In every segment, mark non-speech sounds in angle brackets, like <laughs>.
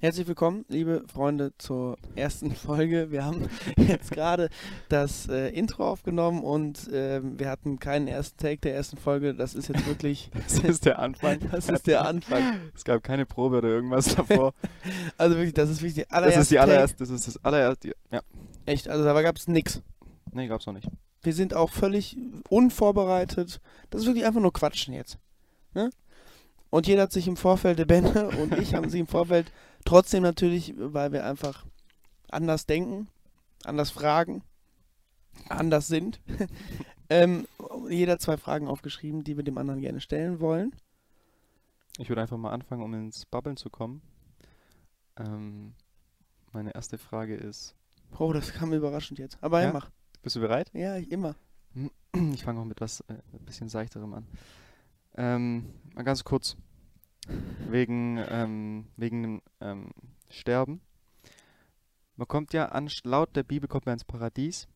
Herzlich willkommen, liebe Freunde, zur ersten <laughs> Folge. Wir haben <laughs> jetzt gerade das äh, Intro aufgenommen und äh, wir hatten keinen ersten Take der ersten Folge. Das ist jetzt wirklich. <laughs> Das ist der Anfang. Das ist der Anfang. Es gab keine Probe oder irgendwas davor. Also wirklich, das ist wirklich die Das allererste. ist die Take. allererste, das ist das allererste. Ja. Echt, also da gab es nichts. Nee, gab's noch nicht. Wir sind auch völlig unvorbereitet. Das ist wirklich einfach nur Quatschen jetzt. Ne? Und jeder hat sich im Vorfeld, der Benne und ich haben sich im Vorfeld trotzdem natürlich, weil wir einfach anders denken, anders fragen, anders sind, <laughs> ähm, jeder zwei Fragen aufgeschrieben, die wir dem anderen gerne stellen wollen. Ich würde einfach mal anfangen, um ins Babbeln zu kommen. Ähm, meine erste Frage ist: Oh, das kam überraschend jetzt. Aber ja, Ja? mach. Bist du bereit? Ja, ich immer. Ich fange auch mit was äh, ein bisschen seichterem an. Ähm, mal ganz kurz. Wegen, ähm, wegen ähm, Sterben. Man kommt ja an, laut der Bibel kommt man ins Paradies.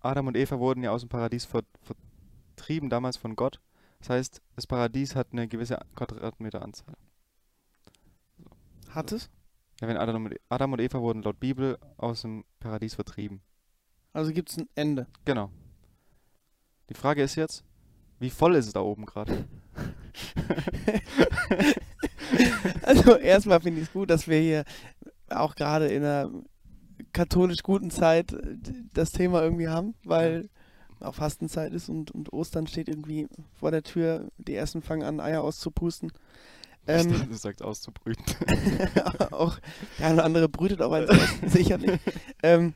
Adam und Eva wurden ja aus dem Paradies ver vertrieben, damals von Gott. Das heißt, das Paradies hat eine gewisse Quadratmeteranzahl. Hat es? Ja, wenn Adam und, Adam und Eva wurden laut Bibel aus dem Paradies vertrieben. Also gibt es ein Ende. Genau. Die Frage ist jetzt, wie voll ist es da oben gerade? <laughs> <laughs> Also erstmal finde ich es gut, dass wir hier auch gerade in einer katholisch guten Zeit äh, das Thema irgendwie haben, weil auch Fastenzeit ist und, und Ostern steht irgendwie vor der Tür. Die ersten fangen an, Eier auszupusten. Ähm, du sagst auszubrüten. <laughs> auch der eine oder andere brütet auch eins aus, <laughs> sicherlich. Ähm,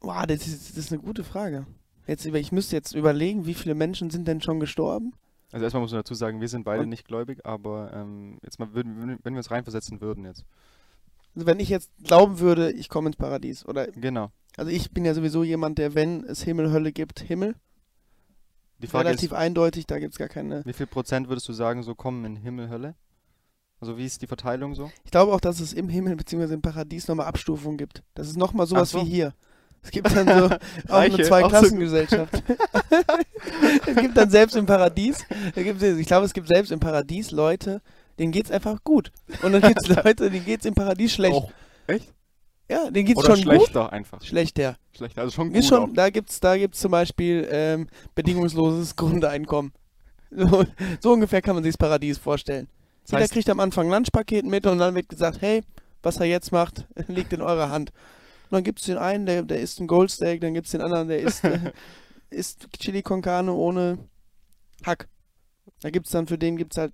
boah, das ist, das ist eine gute Frage. Jetzt, ich müsste jetzt überlegen, wie viele Menschen sind denn schon gestorben? Also erstmal muss man dazu sagen, wir sind beide Und- nicht gläubig, aber ähm, jetzt mal würden, wenn- wir uns reinversetzen würden jetzt. Also wenn ich jetzt glauben würde, ich komme ins Paradies oder Genau. Also ich bin ja sowieso jemand, der, wenn es Himmel, Hölle gibt, Himmel. Die Frage Relativ eindeutig, da gibt es gar keine. ist, wie viel Prozent würdest du sagen, so kommen in Himmel, Hölle? Also wie ist die Verteilung so? Ich glaube auch, dass es im Himmel bzw. im Paradies nochmal Abstufungen gibt. Das ist nochmal sowas so. wie hier. Es gibt dann so <laughs> auch eine so- Zweiklassengesellschaft. <laughs> es gibt dann selbst im Paradies, ich glaube, es gibt selbst im Paradies Leute, denen geht's einfach gut. Und dann gibt es <laughs> Leute, denen geht's im Paradies schlecht. Auch. Echt? Ja, denen geht's Oder schon schlechter einfach. gut. Schlechter. Schlechter, also schon gut Ist schon, auch. da gibt's, da gibt's zum Beispiel ähm, bedingungsloses Grundeinkommen. So, so ungefähr kann man sich das Paradies vorstellen. Das Jeder heißt- kriegt am Anfang ein Lunchpaket mit und dann wird gesagt, hey, was er jetzt macht, liegt in eurer Hand. Dann gibt es den einen, der, der isst ein Goldsteak, dann gibt es den anderen, der isst, äh, <laughs> isst Chili con Carne ohne Hack. Da gibt es dann, für den gibt es halt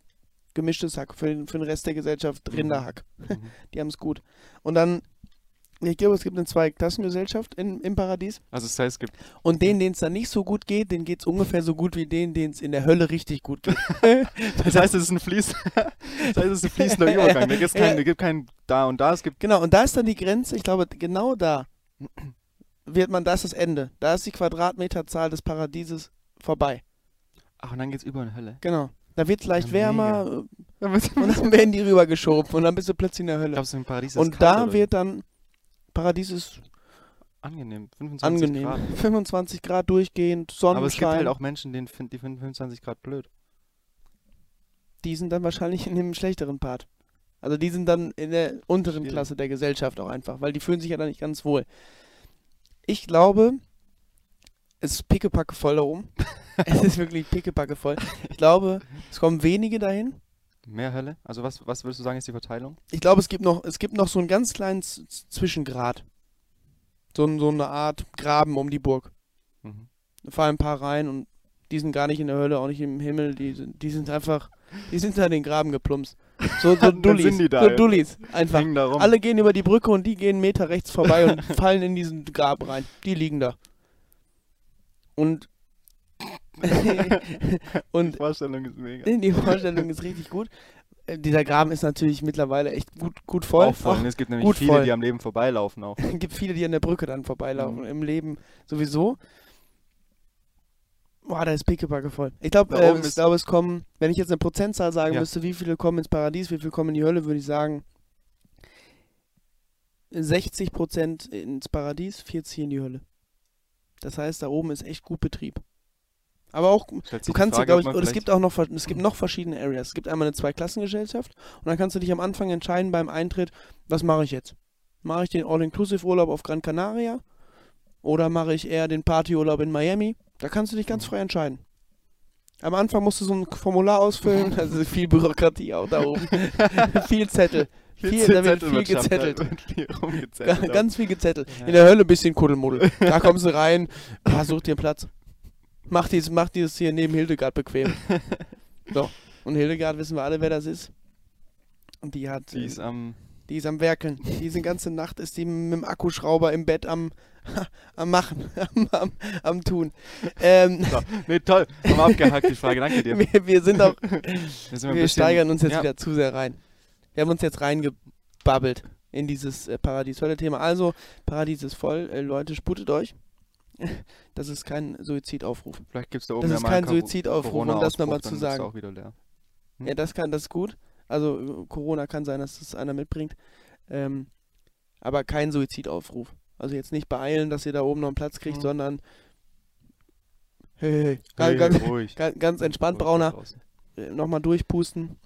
gemischtes Hack, für den, für den Rest der Gesellschaft. Rinderhack. Mhm. <laughs> Die haben es gut. Und dann, ich glaube, es gibt eine Zweiklassengesellschaft in, im Paradies. Also das heißt, es gibt Und denen, denen es dann nicht so gut geht, denen geht es ungefähr so gut wie denen, denen es in der Hölle richtig gut geht. <laughs> <laughs> Das heißt, es ist ein Fließ. das heißt, es ist ein fließender <laughs> Übergang. Da gibt's kein, da gibt kein da und da. Es gibt Genau, und da ist dann die Grenze, ich glaube, genau da wird man, da ist das Ende. Da ist die Quadratmeterzahl des Paradieses vorbei. ach und dann geht's über in Hölle. Genau. Da wird es leicht Ja, wärmer und dann werden die rübergeschoben und dann bist du plötzlich in der Hölle. Glaubst im Paradies ist Und kalt da oder wird dann, Paradies ist angenehm, 25 angenehm. Grad. 25 Grad durchgehend, Aber es gibt Sonnenschein. halt auch Menschen, die finden 25 Grad blöd. die sind dann wahrscheinlich in dem schlechteren Part. Also die sind dann in der unteren Schwierig. Klasse der Gesellschaft auch einfach, weil die fühlen sich ja dann nicht ganz wohl. Ich glaube, es ist pickepacke voll da oben. <laughs> es ist wirklich pickepacke voll. Ich glaube, es kommen wenige dahin. Mehr Hölle? Also was, was würdest du sagen, ist die Verteilung? Ich glaube, es gibt noch, es gibt noch so einen ganz kleinen Z Zwischengrad. So, so eine Art Graben um die Burg. Mhm. Da fallen ein paar rein und die sind gar nicht in der Hölle, auch nicht im Himmel. Die, sind- die sind einfach, die sind da in den Graben geplumpst. So, so <laughs> Dullis. sind die da, so. Dullis. Einfach. Da rum. Alle gehen über die Brücke und die gehen Meter rechts vorbei und <laughs> fallen in diesen Grab rein. Die liegen da. Und <laughs> die und Vorstellung ist mega. die Vorstellung ist richtig gut. Äh, Dieser Graben ist natürlich mittlerweile echt gut, gut voll. Auch voll. Und es gibt nämlich viele, voll. die am Leben vorbeilaufen auch. <laughs> Es gibt viele, die an der Brücke dann vorbeilaufen. Mhm. Im Leben sowieso. Boah, da ist Pickepacke voll. Ich glaube, äh, oben ich ist- glaube, es kommen, wenn ich jetzt eine Prozentzahl sagen Ja. müsste, wie viele kommen ins Paradies, wie viele kommen in die Hölle, würde ich sagen 60% ins Paradies, 40 in die Hölle. Das heißt, da oben ist echt gut Betrieb. Aber auch, du kannst ja, Frage, glaube ob ich, oder es gibt auch noch, es gibt noch verschiedene Areas. Es gibt einmal eine Zweiklassengesellschaft und dann kannst du dich am Anfang entscheiden beim Eintritt, was mache ich jetzt? Mache ich den All-Inclusive-Urlaub auf Gran Canaria oder mache ich eher den Partyurlaub in Miami? Da kannst du dich ganz Mhm. frei entscheiden. Am Anfang musst du so ein Formular ausfüllen, <laughs> also viel Bürokratie auch da oben. <laughs> viel Zettel. Viel, da wird viel gezettelt. Da wird viel Ga- rumgezettelt. Ganz viel gezettelt. Ja. In der Hölle ein bisschen Kuddelmuddel. <laughs> Da kommst du rein, ja, such dir einen Platz. Mach dies, mach dieses hier neben Hildegard bequem. <laughs> So. Und Hildegard wissen wir alle, wer das ist. Und die hat, Die ist äh, am. die ist am Werkeln. Diese ganze Nacht ist die mit dem Akkuschrauber im Bett am, <laughs> am Machen, <laughs> am, am, am Tun. Ähm, So. Nee, toll. Haben wir abgehakt, die Frage. Danke dir. wir, wir sind auch, Wir, sind wir steigern uns jetzt ja, wieder zu sehr rein. Wir haben uns jetzt reingebabbelt in dieses äh, Paradies-Hölle-Thema. Also, Paradies ist voll. Äh, Leute, sputet euch. <laughs> Das ist kein Suizidaufruf. Vielleicht gibt es da oben Das ist kein Suizidaufruf, um das nochmal zu sagen. auch wieder leer. Hm? Ja, das kann, das ist gut. Also Corona kann sein, dass das einer mitbringt. Ähm, aber kein Suizidaufruf. Also jetzt nicht beeilen, dass ihr da oben noch einen Platz kriegt, Mhm. sondern hey, hey, Hey, ganz, ruhig. ganz, ganz entspannt, Ruhig Brauner. Äh, Nochmal durchpusten.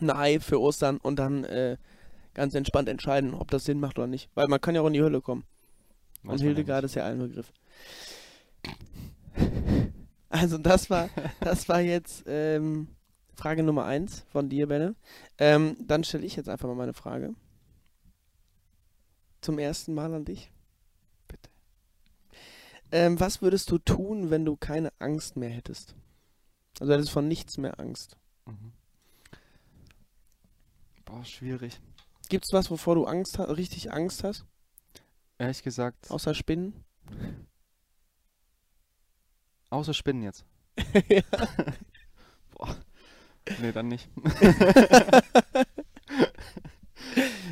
Ein Ei für Ostern und dann äh, ganz entspannt entscheiden, ob das Sinn macht oder nicht. Weil man kann ja auch in die Hölle kommen. Weiß Und Hildegard ist ja ein Begriff. <laughs> Also das war, das war jetzt ähm, Frage Nummer eins von dir, Benne. Ähm, dann stelle ich jetzt einfach mal meine Frage. Zum ersten Mal an dich. Bitte. Ähm, was würdest du tun, wenn du keine Angst mehr hättest? Also hättest von nichts mehr Angst. Mhm. Boah, schwierig. Gibt es was, wovor du Angst hast, richtig Angst hast? Ehrlich gesagt, Außer Spinnen? außer Spinnen jetzt. <laughs> ja. Nee, dann nicht. <laughs>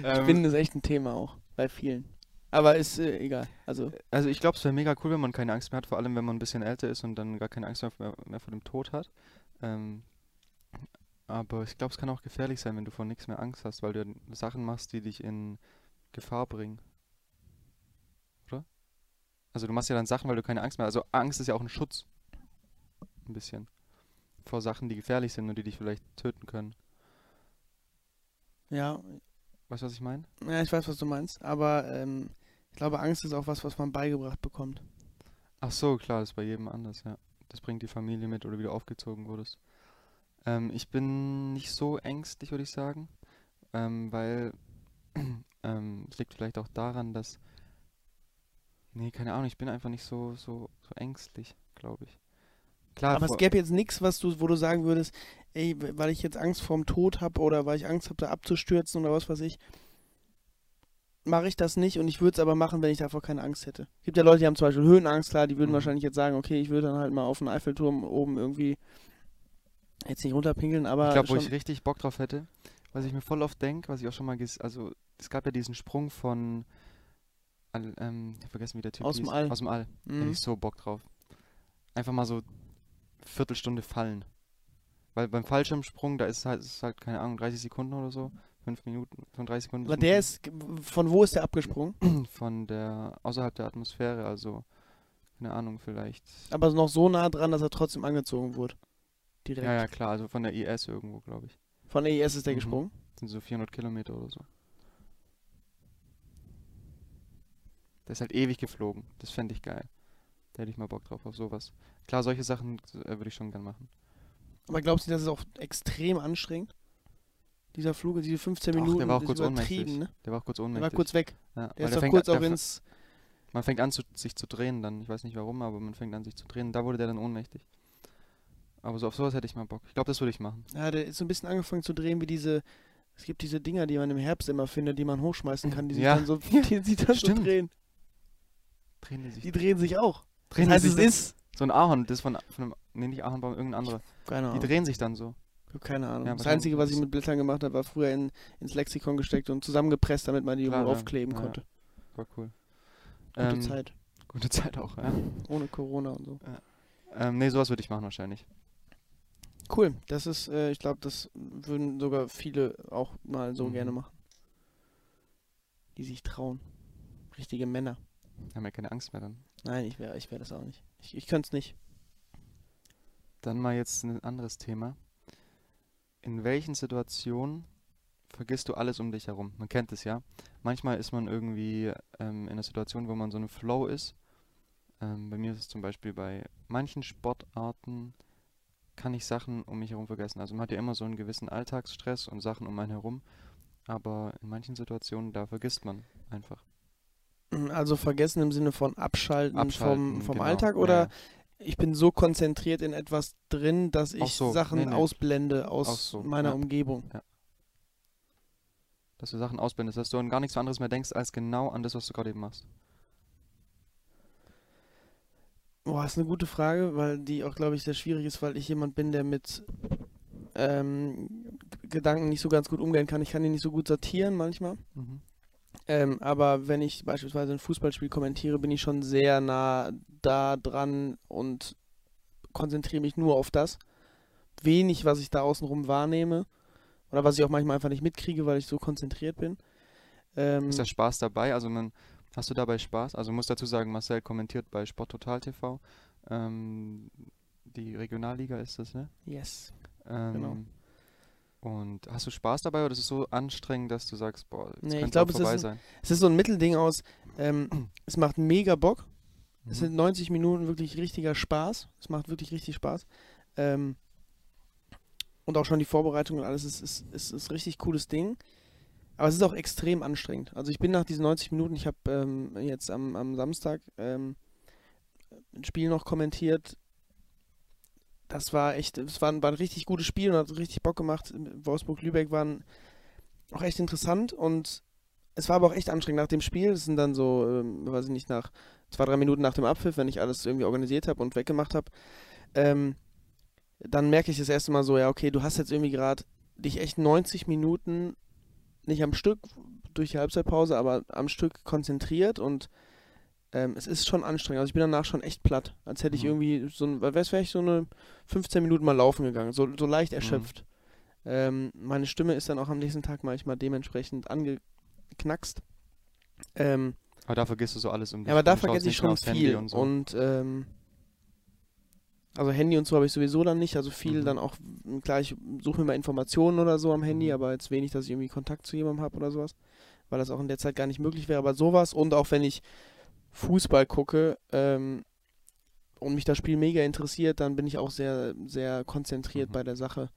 Ähm, Spinnen ist echt ein Thema auch. Bei vielen. Aber ist äh, egal. Also, Also ich glaube, es wäre mega cool, wenn man keine Angst mehr hat, vor allem wenn man ein bisschen älter ist und dann gar keine Angst mehr, mehr vor dem Tod hat. Ähm, aber ich glaube, es kann auch gefährlich sein, wenn du vor nichts mehr Angst hast, weil du Sachen machst, die dich in Gefahr bringen. Also du machst ja dann Sachen, weil du keine Angst mehr hast. Also Angst ist ja auch ein Schutz. Ein bisschen. Vor Sachen, die gefährlich sind und die dich vielleicht töten können. ja, Weißt du, was ich meine? Ja, ich weiß, was du meinst, aber ähm, ich glaube, Angst ist auch was, was man beigebracht bekommt. Ach so, klar, das ist bei jedem anders, ja. Das bringt die Familie mit oder wie du aufgezogen wurdest. Ähm, ich bin nicht so ängstlich, würde ich sagen, ähm, weil <clears throat> ähm, es liegt vielleicht auch daran, dass nee, keine Ahnung, ich bin einfach nicht so so so ängstlich, glaube ich. Klar, aber es gäbe jetzt nichts, was du, wo du sagen würdest, ey, weil ich jetzt Angst vorm Tod habe oder weil ich Angst habe, da abzustürzen oder was weiß ich, mache ich das nicht und ich würde es aber machen, wenn ich davor keine Angst hätte. Es gibt ja Leute, die haben zum Beispiel Höhenangst, klar, die würden Mhm. wahrscheinlich jetzt sagen, okay, ich würde dann halt mal auf den Eiffelturm oben irgendwie jetzt nicht runterpinkeln, aber ich glaube, wo ich richtig Bock drauf hätte, was ich mir voll oft denke, was ich auch schon mal also es gab ja diesen Sprung von Al- ähm, ich hab vergessen, wie der Typ Aus dem hieß. All. Aus dem All. Hätte Mhm. ich so Bock drauf. Einfach mal so Viertelstunde fallen. Weil beim Fallschirmsprung, da ist halt, ist halt, keine Ahnung, 30 Sekunden oder so. 5 Minuten, 35 Sekunden. aber der ist, von wo ist der abgesprungen? <clears throat> Von der, außerhalb der Atmosphäre, also, keine Ahnung, vielleicht. Aber noch so nah dran, dass er trotzdem angezogen wurde. Direkt. Ja, ja, klar, also von der IS irgendwo, glaube ich. Von der IS ist der Mhm. gesprungen. Das sind so 400 Kilometer oder so. Der ist halt ewig geflogen. Das fände ich geil. Da hätte ich mal Bock drauf, auf sowas. Klar, solche Sachen äh, würde ich schon gern machen. Aber glaubst du, das ist auch extrem anstrengend? Dieser Flug, diese 15 Doch, Minuten, der war auch kurz ohnmächtig. ne? Der war auch kurz Der ohnmächtig. war kurz weg. ja, Der ist doch fängt, kurz der auch ins... Man fängt an, zu, sich zu drehen dann. Ich weiß nicht warum, aber man fängt an, sich zu drehen. Da wurde der dann ohnmächtig. Aber so auf sowas hätte ich mal Bock. Ich glaube, das würde ich machen. Ja, der ist so ein bisschen angefangen zu drehen wie diese... Es gibt diese Dinger, die man im Herbst immer findet, die man hochschmeißen <laughs> kann, die sich Ja. dann so, die sich dann so drehen. Drehen die sich. Die drehen sich auch. drehen das heißt, die es ist... So ein Ahorn, das ist von, von einem, nee, nicht Ahornbaum, irgendein anderer. Keine Die Ahnung. drehen sich dann so. Keine Ahnung. Ja, das Einzige, was ich mit Blättern gemacht habe, war früher in, ins Lexikon gesteckt und zusammengepresst, damit man die ja. aufkleben Ja, ja. konnte. War cool. Gute Ähm, Zeit. Gute Zeit auch, ja. Ohne Corona und so. Ähm, nee, sowas würde ich machen wahrscheinlich. Cool. Das ist, äh, ich glaube, das würden sogar viele auch mal so Mhm. gerne machen. Die sich trauen. Richtige Männer. Haben ja keine Angst mehr dann. Nein, ich wäre ich wär das auch nicht. Ich, ich könnte es nicht. Dann mal jetzt ein anderes Thema. In welchen Situationen vergisst du alles um dich herum? Man kennt es ja. Manchmal ist man irgendwie ähm, in einer Situation, wo man so eine Flow ist. Ähm, bei mir ist es zum Beispiel bei manchen Sportarten kann ich Sachen um mich herum vergessen. Also man hat ja immer so einen gewissen Alltagsstress und Sachen um einen herum. Aber in manchen Situationen, da vergisst man einfach. Also vergessen im Sinne von abschalten, Abschalten, vom, vom genau. Alltag Ja, oder ja. ich bin so konzentriert in etwas drin, dass ich so, Sachen nee, nee. ausblende aus so, meiner ja. Umgebung. Dass du Sachen ausblendest, dass du an gar nichts anderes mehr denkst, als genau an das, was du gerade eben machst. Boah, ist eine gute Frage, weil die auch, glaube ich, sehr schwierig ist, weil ich jemand bin, der mit ähm, Gedanken nicht so ganz gut umgehen kann. Ich kann die nicht so gut sortieren manchmal. Mhm. Ähm, aber wenn ich beispielsweise ein Fußballspiel kommentiere, bin ich schon sehr nah da dran und konzentriere mich nur auf das. Wenig, was ich da außenrum wahrnehme. Oder was ich auch manchmal einfach nicht mitkriege, weil ich so konzentriert bin. Ähm, Ist da Spaß dabei? Also man, hast du dabei Spaß? Also muss dazu sagen, Marcel kommentiert bei Sport Total TV. Ähm, die Regionalliga ist das, ne? yes. Ähm, Genau. Und hast du Spaß dabei oder ist es so anstrengend, dass du sagst, boah, jetzt Nee, ich könnte glaub, auch es ist sein? Es ist so ein Mittelding aus, ähm, es macht mega Bock. Es Mhm. sind 90 Minuten wirklich richtiger Spaß. Es macht wirklich richtig Spaß. Ähm, und auch schon die Vorbereitung und alles ist, ist, ist, ist ein richtig cooles Ding. Aber es ist auch extrem anstrengend. Also ich bin nach diesen 90 Minuten, ich habe ähm, jetzt am, am Samstag ähm, ein Spiel noch kommentiert. Das war echt, es war, war ein richtig gutes Spiel und hat richtig Bock gemacht. Wolfsburg-Lübeck waren auch echt interessant und es war aber auch echt anstrengend nach dem Spiel. Das sind dann so, ähm, weiß ich nicht, nach zwei, drei Minuten nach dem Abpfiff, wenn ich alles irgendwie organisiert habe und weggemacht habe, ähm, dann merke ich das erste Mal so, ja, okay, du hast jetzt irgendwie gerade dich echt 90 Minuten nicht am Stück durch die Halbzeitpause, aber am Stück konzentriert und ähm, es ist schon anstrengend. Also ich bin danach schon echt platt, als hätte ich Mhm. irgendwie so ein, wäre ich so eine 15 Minuten mal laufen gegangen, so, so leicht erschöpft. Ähm, meine Stimme ist dann auch am nächsten Tag manchmal dementsprechend angeknackst. Ähm, Aber da vergisst du so alles um dich ja, aber da vergesse ich schon viel. und Und, so. ähm, also Handy und so habe ich sowieso dann nicht. Also viel Mhm. dann auch, klar, ich suche mir mal Informationen oder so am Handy, Mhm. aber jetzt wenig, dass ich irgendwie Kontakt zu jemandem habe oder sowas. Weil das auch in der Zeit gar nicht möglich wäre. Aber sowas und auch wenn ich Fußball gucke ähm, und mich das Spiel mega interessiert, dann bin ich auch sehr, sehr konzentriert Mhm. bei der Sache.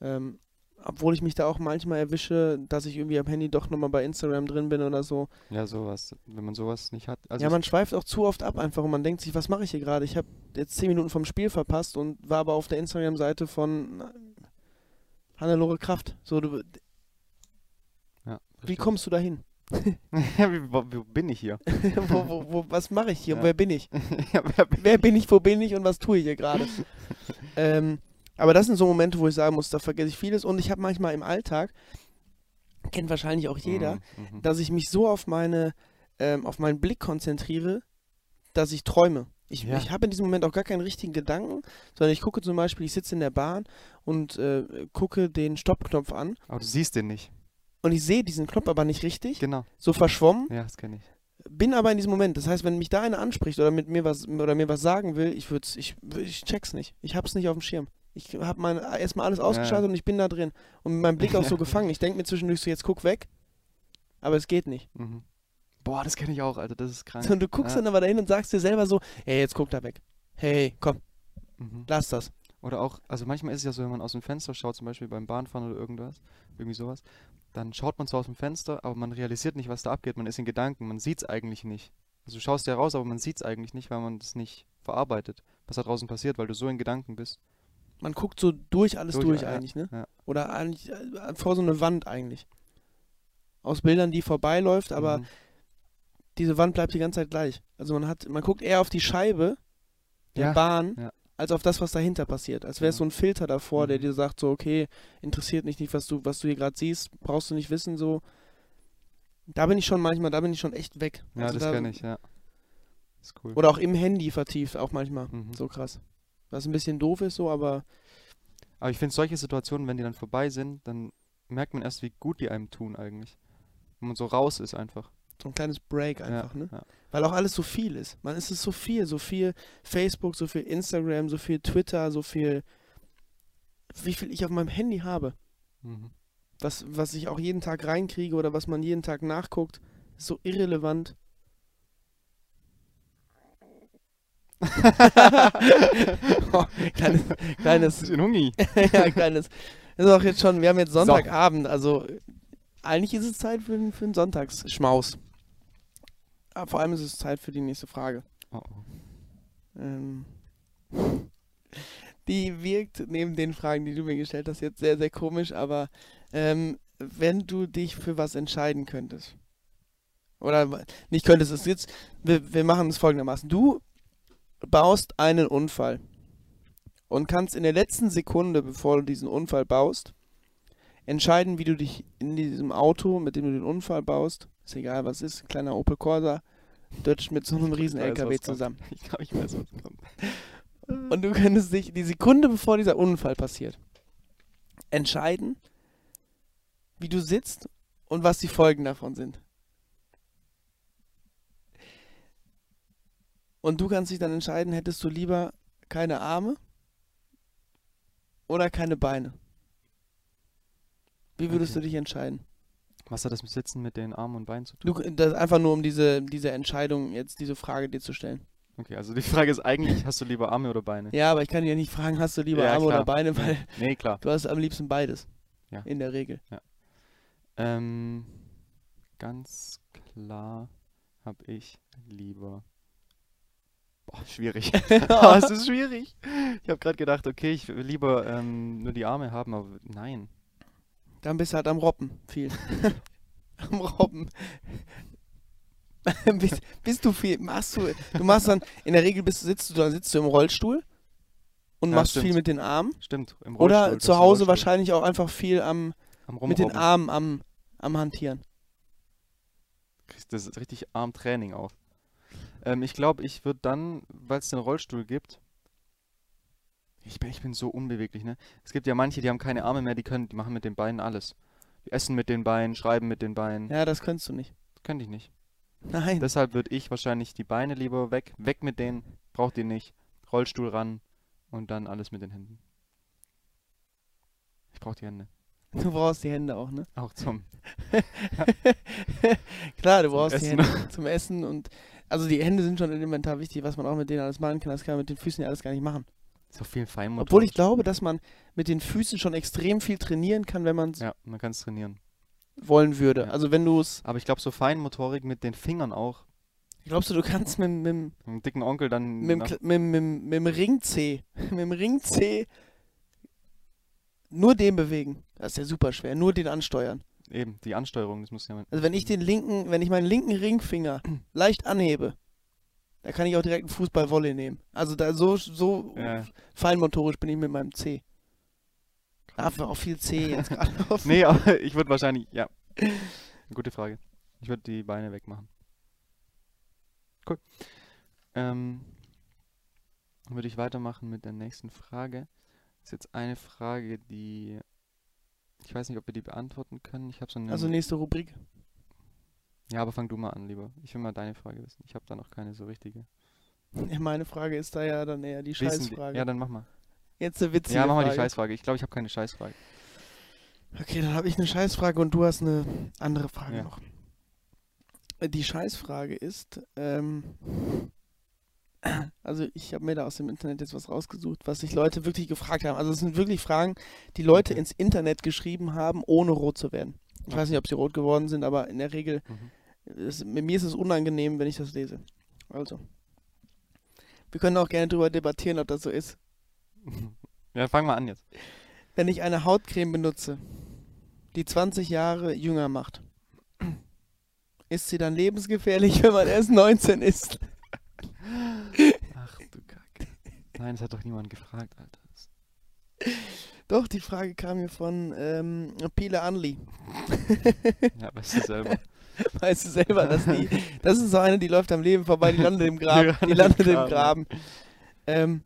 Ähm, obwohl ich mich da auch manchmal erwische, dass ich irgendwie am Handy doch nochmal bei Instagram drin bin oder so. Ja, sowas. Wenn man sowas nicht hat. Also ja, man schweift auch zu oft ab einfach und man denkt sich, was mache ich hier gerade? Ich habe jetzt 10 Minuten vom Spiel verpasst und war aber auf der Instagram-Seite von Hannelore Kraft. So, du, ja, wie kommst du dahin? <laughs> wo, wo bin ich hier? <laughs> wo, wo, wo, was mache ich hier? Ja. Wer bin ich? <laughs> ja, wer bin Wer bin ich? Wo bin ich? Und was tue ich hier gerade? ähm, aber das sind so Momente, wo ich sagen muss, da vergesse ich vieles und ich habe manchmal im Alltag, kennt wahrscheinlich auch jeder, Mhm, mhm. dass ich mich so auf meine, ähm, auf meinen Blick konzentriere, dass ich träume. Ich, Ja. ich habe in diesem Moment auch gar keinen richtigen Gedanken, sondern ich gucke zum Beispiel, ich sitze in der Bahn und äh, gucke den Stoppknopf an Aber du siehst den nicht. Und ich sehe diesen Knopf aber nicht richtig, Genau. so verschwommen, Ja, das kenne ich. bin aber in diesem Moment. Das heißt, wenn mich da einer anspricht oder mit mir was oder mir was sagen will, ich würd's, ich, ich check's nicht. Ich hab's nicht auf dem Schirm. Ich habe mein erstmal alles Ja. ausgeschaltet und ich bin da drin. Und meinem Blick auch so <laughs> gefangen. Ich denke mir zwischendurch so, jetzt guck weg. Aber es geht nicht. Mhm. Boah, das kenne ich auch, Alter. Das ist krank. Und du guckst ja. dann aber dahin und sagst dir selber so, hey, jetzt guck da weg. Hey, komm, Mhm. lass das. Oder auch, also manchmal ist es ja so, wenn man aus dem Fenster schaut, zum Beispiel beim Bahnfahren oder irgendwas, irgendwie sowas, dann schaut man zwar aus dem Fenster, aber man realisiert nicht, was da abgeht. Man ist in Gedanken, man sieht es eigentlich nicht. Also du schaust ja raus, aber man sieht es eigentlich nicht, weil man das nicht verarbeitet, was da draußen passiert, weil du so in Gedanken bist. Man guckt so durch alles Durch, durch, ja, eigentlich, ne? ja. Oder eigentlich äh, vor so eine Wand eigentlich. Aus Bildern, die vorbeiläuft, aber Mhm. diese Wand bleibt die ganze Zeit gleich. Also man hat, man guckt eher auf die Scheibe der Ja, Bahn, ja. Als auf das, was dahinter passiert. Als wäre es so ein Filter davor, der Mhm. dir sagt, so, okay, interessiert mich nicht, was du, was du hier gerade siehst, brauchst du nicht wissen, so. Da bin ich schon manchmal, da bin ich schon echt weg. Ja, Also das da- kenne ich, ja. Ist cool. Oder auch im Handy vertieft, auch manchmal. Mhm. So krass. Was ein bisschen doof ist, so, aber Aber ich finde solche Situationen, wenn die dann vorbei sind, dann merkt man erst, wie gut die einem tun eigentlich. Wenn man so raus ist einfach. So ein kleines Break Ja, einfach, ne? ja. Weil auch alles so viel ist. Man ist es so viel, so viel Facebook, so viel Instagram, so viel Twitter, so viel, wie viel ich auf meinem Handy habe. Mhm. Was, was ich auch jeden Tag reinkriege oder was man jeden Tag nachguckt, ist so irrelevant. oh, <laughs> kleines, kleines, Bisschen <laughs> Hungi. ja, kleines. Ist auch jetzt schon, wir haben jetzt Sonntagabend, also eigentlich ist es Zeit für, den- für einen Sonntagsschmaus. Aber vor allem ist es Zeit für die nächste Frage. Oh, oh. Ähm, die wirkt neben den Fragen, die du mir gestellt hast, jetzt sehr, sehr komisch, aber ähm, wenn du dich für was entscheiden könntest, oder nicht könntest, es jetzt, wir, wir machen es folgendermaßen. Du baust einen Unfall und kannst in der letzten Sekunde, bevor du diesen Unfall baust, entscheiden, wie du dich in diesem Auto, mit dem du den Unfall baust, ist egal was ist, kleiner Opel Corsa, dutscht mit so einem riesen weiß, LKW was kommt. zusammen. Ich glaube, ich weiß, was kommt. Und du könntest dich die Sekunde bevor dieser Unfall passiert entscheiden, wie du sitzt und was die Folgen davon sind. Und du kannst dich dann entscheiden, hättest du lieber keine Arme oder keine Beine? Wie würdest Okay. du dich entscheiden? Was hat das mit Sitzen mit den Armen und Beinen zu tun? Du, das einfach nur um diese, diese Entscheidung, jetzt diese Frage dir zu stellen. Okay, also die Frage ist eigentlich, hast du lieber Arme oder Beine? Ja, aber ich kann dir ja nicht fragen, hast du lieber Ja, Arme klar. oder Beine, weil Nee, klar. du hast am liebsten beides. Ja. In der Regel. Ähm, ganz klar habe ich lieber. Boah, schwierig. <laughs> oh, es ist schwierig. Ich habe gerade gedacht, okay, ich will lieber ähm, nur die Arme haben, aber nein. Dann bist du halt am Robben viel. <laughs> am Robben. <laughs> bist, bist du viel, machst du, du machst dann, in der Regel bist, sitzt du, dann sitzt du im Rollstuhl und Ja, machst stimmt. viel mit den Armen. Stimmt. Im Oder Rollstuhl, zu das ist Hause wahrscheinlich auch einfach viel am, Am mit den. Armen am, am Hantieren. Kriegst- Das ist richtig Armtraining auch. Ähm, ich glaube, ich würde dann, weil es den Rollstuhl gibt, ich bin, ich bin so unbeweglich, ne? Es gibt ja manche, die haben keine Arme mehr, die können, die machen mit den Beinen alles. Die essen mit den Beinen, schreiben mit den Beinen. Ja, das könntest du nicht. Könnte ich nicht. Nein. Deshalb würde ich wahrscheinlich die Beine lieber weg, weg mit denen, braucht ihr nicht. Rollstuhl ran und dann alles mit den Händen. Ich brauche die Hände. Du brauchst die Hände auch, ne? Auch zum <laughs> Klar, du Zum brauchst die Essen. Hände zum Essen und also die Hände sind schon elementar wichtig, was man auch mit denen alles machen kann. Das kann man mit den Füßen ja alles gar nicht machen. So viel Feinmotor. Obwohl ich glaube, dass man mit den Füßen schon extrem viel trainieren kann, wenn man es Ja, man kann es trainieren. wollen würde. Ja. Also wenn du es, Aber ich glaube, so Feinmotorik mit den Fingern auch. glaubst du, du kannst mit, mit, mit, dem dicken Onkel dann. mit, dem nach- Kle- mit, mit, mit dem Ring C, mit dem Ring C nur den bewegen. Das ist ja super schwer. Nur den ansteuern. Eben, die Ansteuerung, das muss ja. Also wenn ich den linken, wenn ich meinen linken Ringfinger <clears throat> leicht anhebe, da kann ich auch direkt einen Fußball-Volley nehmen. Also da so, so Ja. feinmotorisch bin ich mit meinem C. Dafür auch viel C jetzt gerade <laughs> auf. Nee, aber <laughs> ich würde wahrscheinlich. Ja. Gute Frage. Ich würde die Beine wegmachen. Cool. Ähm, dann würde ich weitermachen mit der nächsten Frage. Das ist jetzt eine Frage, die. Ich weiß nicht, ob wir die beantworten können. Ich habe so eine. Also nächste Rubrik. Ja, aber fang du mal an, lieber. Ich will mal deine Frage wissen. Ich habe da noch keine so richtige. Ja, meine Frage ist da ja dann eher die Wissen die- Scheißfrage. Ja, dann mach mal. Jetzt eine witzige Ja, mach mal die Frage. Scheißfrage. Ich glaube, ich habe keine Scheißfrage. Okay, dann habe ich eine Scheißfrage und du hast eine andere Frage Ja. noch. Die Scheißfrage ist, ähm, <clears throat> also ich habe mir da aus dem Internet jetzt was rausgesucht, was sich Leute wirklich gefragt haben. Also es sind wirklich Fragen, die Leute Okay. ins Internet geschrieben haben, ohne rot zu werden. Ich weiß nicht, ob sie rot geworden sind, aber in der Regel, Mhm. Ist, mir ist es unangenehm, wenn ich das lese. Also, wir können auch gerne darüber debattieren, ob das so ist. <laughs> Ja, fang mal an jetzt. Wenn ich eine Hautcreme benutze, die 20 Jahre jünger macht, ist sie dann lebensgefährlich, <laughs> wenn man erst 19 ist? Ach du Kacke. Nein, das hat doch niemand gefragt, Alter. Doch, die Frage kam hier von ähm, Pile Anli. <laughs> Ja, weißt du selber. <laughs> Weißt du selber, dass die, das ist so eine, die läuft am Leben vorbei, die landet im Graben. Die Die landet im Graben. Ähm,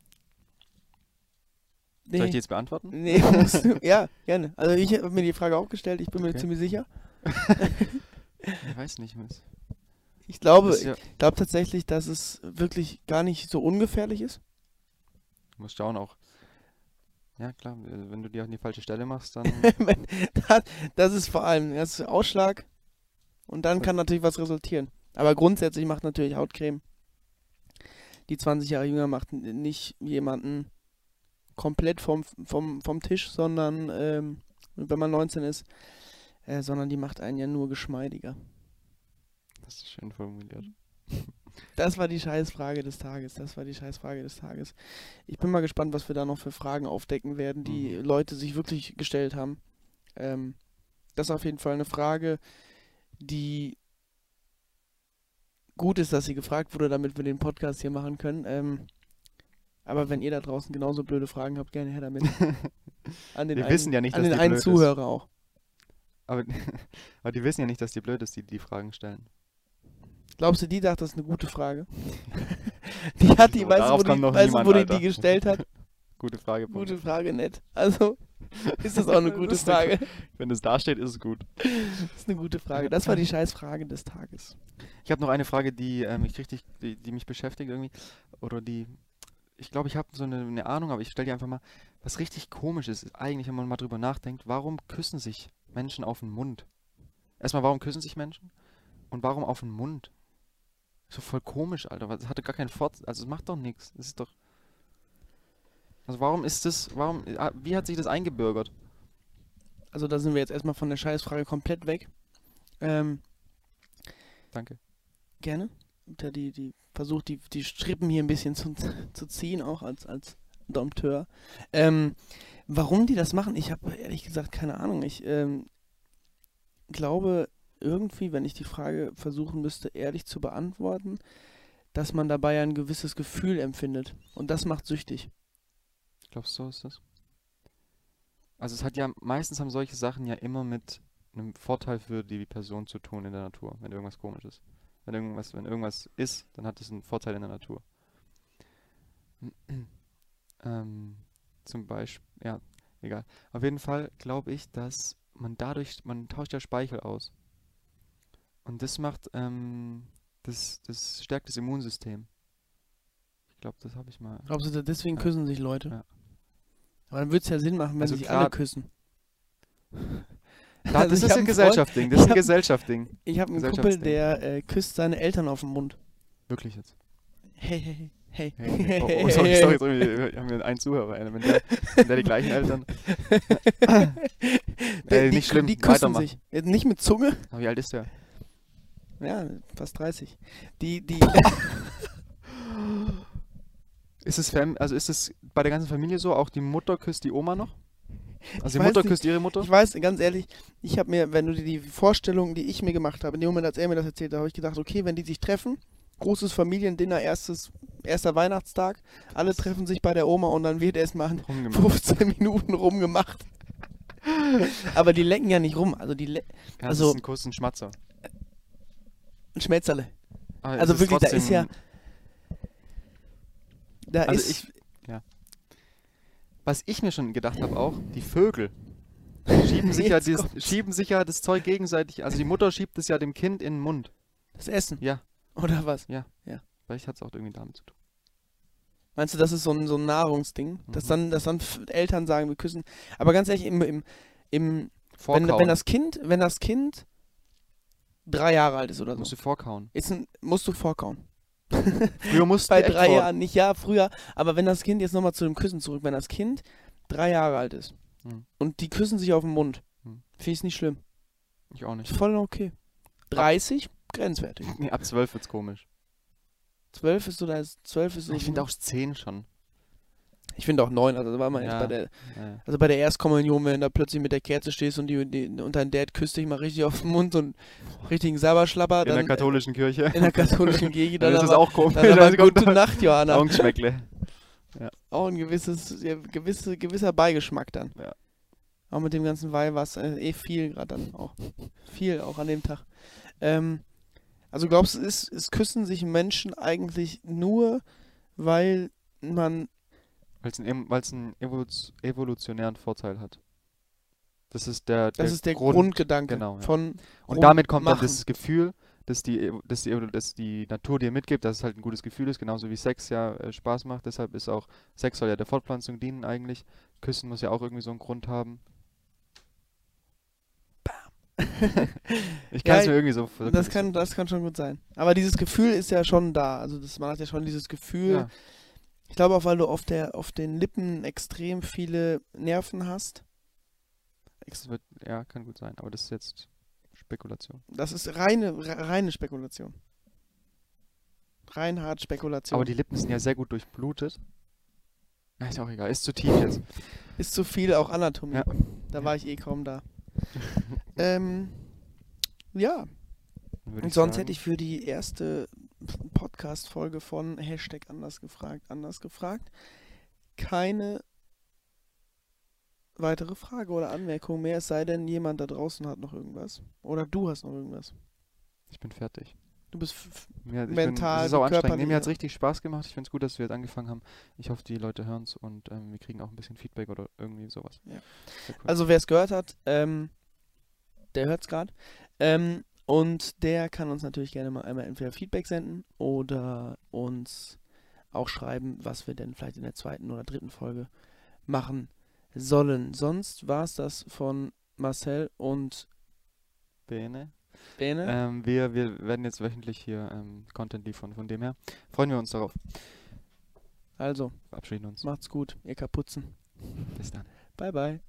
nee, Soll ich die jetzt beantworten? nee, <laughs> musst du, ja, gerne. Also ich habe mir die Frage auch gestellt, ich bin mir Okay. ziemlich sicher. Ich weiß nicht, Miss. Ich glaube, ja, ich glaube tatsächlich, dass es wirklich gar nicht so ungefährlich ist. du musst schauen auch. Ja, klar, wenn du die an die falsche Stelle machst, dann. <laughs> Das, das ist vor allem das ist Ausschlag und dann kann natürlich was resultieren. Aber grundsätzlich macht natürlich Hautcreme, die 20 Jahre jünger macht, nicht jemanden komplett vom, vom, vom Tisch, sondern ähm, wenn man 19 ist, äh, sondern die macht einen ja nur geschmeidiger. Das ist schön formuliert. Das war die Scheißfrage des Tages. Das war die Scheißfrage des Tages. Ich bin mal gespannt, was wir da noch für Fragen aufdecken werden, die Mhm. Leute sich wirklich gestellt haben. Ähm, das ist auf jeden Fall eine Frage, die gut ist, dass sie gefragt wurde, damit wir den Podcast hier machen können. Ähm, aber wenn ihr da draußen genauso blöde Fragen habt, gerne her damit. <laughs> An den Wir einen, wissen ja nicht, an dass den die einen blöd ist. Zuhörer auch. Aber, <laughs> aber die wissen ja nicht, dass die blöd ist, die die Fragen stellen. Glaubst du, die dachte, das ist eine gute Frage? die hat die, weißt du, wo die, weißt wo die die gestellt hat? <laughs> Gute Frage. Punkt. Gute Frage, nett. Also, <laughs> ist das auch eine gute Das Frage? Wenn es da steht, ist es gut. Das ist eine gute Frage. Das war die <laughs> Scheißfrage des Tages. Ich habe noch eine Frage, die ähm, ich richtig, die, die mich beschäftigt irgendwie. Oder die. Ich glaube, ich habe so eine, eine Ahnung, aber ich stelle dir einfach mal, was richtig komisch ist, ist eigentlich, wenn man mal drüber nachdenkt, warum küssen sich Menschen auf den Mund? Erstmal, warum küssen sich Menschen? Und warum auf den Mund? So voll komisch, Alter. Das hatte gar keinen Fort. Also, es macht doch nichts. Es ist doch. Also, warum ist das. Warum. ah, Wie hat sich das eingebürgert? Also, da sind wir jetzt erstmal von der Scheißfrage komplett weg. Ähm, Danke. gerne. Der die, die versucht, die, die Strippen hier ein bisschen zu, zu ziehen, auch als, als Dompteur. Ähm, warum die das machen, ich habe ehrlich gesagt keine Ahnung. Ich ähm, glaube irgendwie, wenn ich die Frage versuchen müsste, ehrlich zu beantworten, dass man dabei ein gewisses Gefühl empfindet. Und das macht süchtig. Ich glaube, so ist das. Also es hat ja, meistens haben solche Sachen ja immer mit einem Vorteil für die Person zu tun in der Natur, wenn irgendwas komisch ist. Wenn irgendwas, wenn irgendwas ist, dann hat es einen Vorteil in der Natur. <clears throat> ähm, zum Beispiel, ja, egal. Auf jeden Fall glaube ich, dass man dadurch, man tauscht ja Speichel aus. Und das macht, ähm, das, das stärkt das Immunsystem. Ich glaube, das habe ich mal. Glaubst du, deswegen Ja. küssen sich Leute? Ja. Aber dann würde es ja Sinn machen, wenn Also sich alle küssen. Da, <laughs> Also das ich ist ein Gesellschaftsding, das ist ein Gesellschaftsding. Ich habe einen Kumpel, der äh, küsst seine Eltern auf den Mund. Wirklich jetzt. Hey, hey, hey. Hey, hey. Oh, oh, sorry, sorry, sorry, wir haben wir einen Zuhörer. Wenn der, wenn der die gleichen Eltern. <laughs> Die, nicht schlimm, die küssen sich. Nicht mit Zunge. Aber wie alt ist der? Ja, fast 30. Die, die, <laughs> Ist es Fam also ist es bei der ganzen Familie so? Auch die Mutter küsst die Oma noch? Also Ich die Mutter nicht. küsst ihre Mutter? ich weiß, ganz ehrlich, ich habe mir, wenn du dir die Vorstellung, die ich mir gemacht habe, in dem Moment, als er mir das erzählt hat, habe ich gedacht, okay, wenn die sich treffen, großes Familiendinner, erstes, erster Weihnachtstag, alle treffen sich bei der Oma und dann wird erstmal ein Rumgemacht. 15 Minuten rumgemacht. Aber die lecken ja nicht rum, also die Ja, also- das ist ein Kuss, ein Schmatzer. ein Schmetzerle. Es Also wirklich, da ist ja- Da Also ist ich, ja. Was ich mir schon gedacht habe auch, die Vögel schieben sich, <laughs> ja dieses, schieben sich ja das Zeug gegenseitig, also die Mutter schiebt es ja dem Kind in den Mund. das Essen, Ja, oder was? vielleicht hat es auch irgendwie damit zu tun. Meinst du, das ist so ein, so ein Nahrungsding? Dass Mhm. dann, dass dann Eltern sagen, wir küssen. Aber ganz ehrlich, im, im, im wenn, wenn das Kind, wenn das Kind drei Jahre alt ist oder so, musst du vorkauen. ist ein, musst du vorkauen. Früher musst Bei drei Jahren, nicht ja, früher. Aber wenn das Kind, jetzt nochmal zu dem Küssen zurück, wenn das Kind drei Jahre alt ist Hm. und die küssen sich auf den Mund, Hm. finde ich es nicht schlimm. Ich auch Ist nicht. voll okay. 30, grenzwertig. <laughs> Nee, ab 12 wird's komisch. 12 ist so, da ist 12 ist so. Ich finde auch 10 schon. Ich finde auch 9, also da war man jetzt Ja. bei der, Ja, ja. Also bei der Erstkommunion, wenn du da plötzlich mit der Kerze stehst und, die, die, und dein Dad küsst dich mal richtig auf den Mund und richtigen Sabberschlapper, In dann der katholischen Kirche. in der katholischen Gegend, <laughs> dann dann, ist es aber, auch komisch. dann aber <laughs> gute da Nacht, Johanna. Augenschmeckle. <laughs> Auch ein gewisses, ja, gewisse, gewisser Beigeschmack dann. Ja. Auch mit dem ganzen Weihwasser, äh, eh viel gerade dann auch. Viel auch an dem Tag. Ähm, also glaubst du, ist, ist küssen sich Menschen eigentlich nur, weil man Weil es einen, weil's einen evolutionären Vorteil hat. Das ist der, das ist der Grund. Grundgedanke genau, ja. von Und damit kommt dann rummachen. das Gefühl, dass die, dass die, dass die Natur dir mitgibt, dass es halt ein gutes Gefühl ist, genauso wie Sex ja äh, Spaß macht. Deshalb ist auch Sex soll ja der Fortpflanzung dienen eigentlich. Küssen muss ja auch irgendwie so einen Grund haben. <laughs> ich kann Ja, es mir irgendwie so so- Das kann, das kann schon gut sein. Aber dieses Gefühl ist ja schon da. Also das, man hat ja schon dieses Gefühl. Ja, Ich glaube auch, weil du auf, der, auf den Lippen extrem viele Nerven hast. wird, ja, kann gut sein, aber das ist jetzt Spekulation. Das ist reine, re- reine Spekulation. Reinhard Spekulation. Aber die Lippen sind ja sehr gut durchblutet. Na, ist auch egal, ist zu tief jetzt. ist zu viel auch Anatomie. Ja. Da war ich eh kaum da. <laughs> ähm, ja, und sonst sagen. hätte ich für die erste Podcast-Folge von Hashtag anders gefragt, anders gefragt, keine weitere Frage oder Anmerkung mehr, es sei denn, jemand da draußen hat noch irgendwas. Oder du hast noch irgendwas. Ich bin fertig. Du bist ich Mental, bin, ist auch anstrengend. Nee, mir hat es ja. richtig Spaß gemacht. Ich finde es gut, dass wir jetzt angefangen haben. Ich hoffe, die Leute hören es und ähm, wir kriegen auch ein bisschen Feedback oder irgendwie sowas. Ja. Cool. Also wer es gehört hat, ähm, der hört es gerade. Ähm, und der kann uns natürlich gerne mal einmal entweder Feedback senden oder uns auch schreiben, was wir denn vielleicht in der zweiten oder dritten Folge machen sollen. Sonst war es das von Marcel und Bene. Bene. Ähm, wir, wir werden jetzt wöchentlich hier ähm, Content liefern. Von dem her freuen wir uns darauf. Also, Verabschieden uns. macht's gut, ihr Kapuzen. Bis dann. Bye, bye.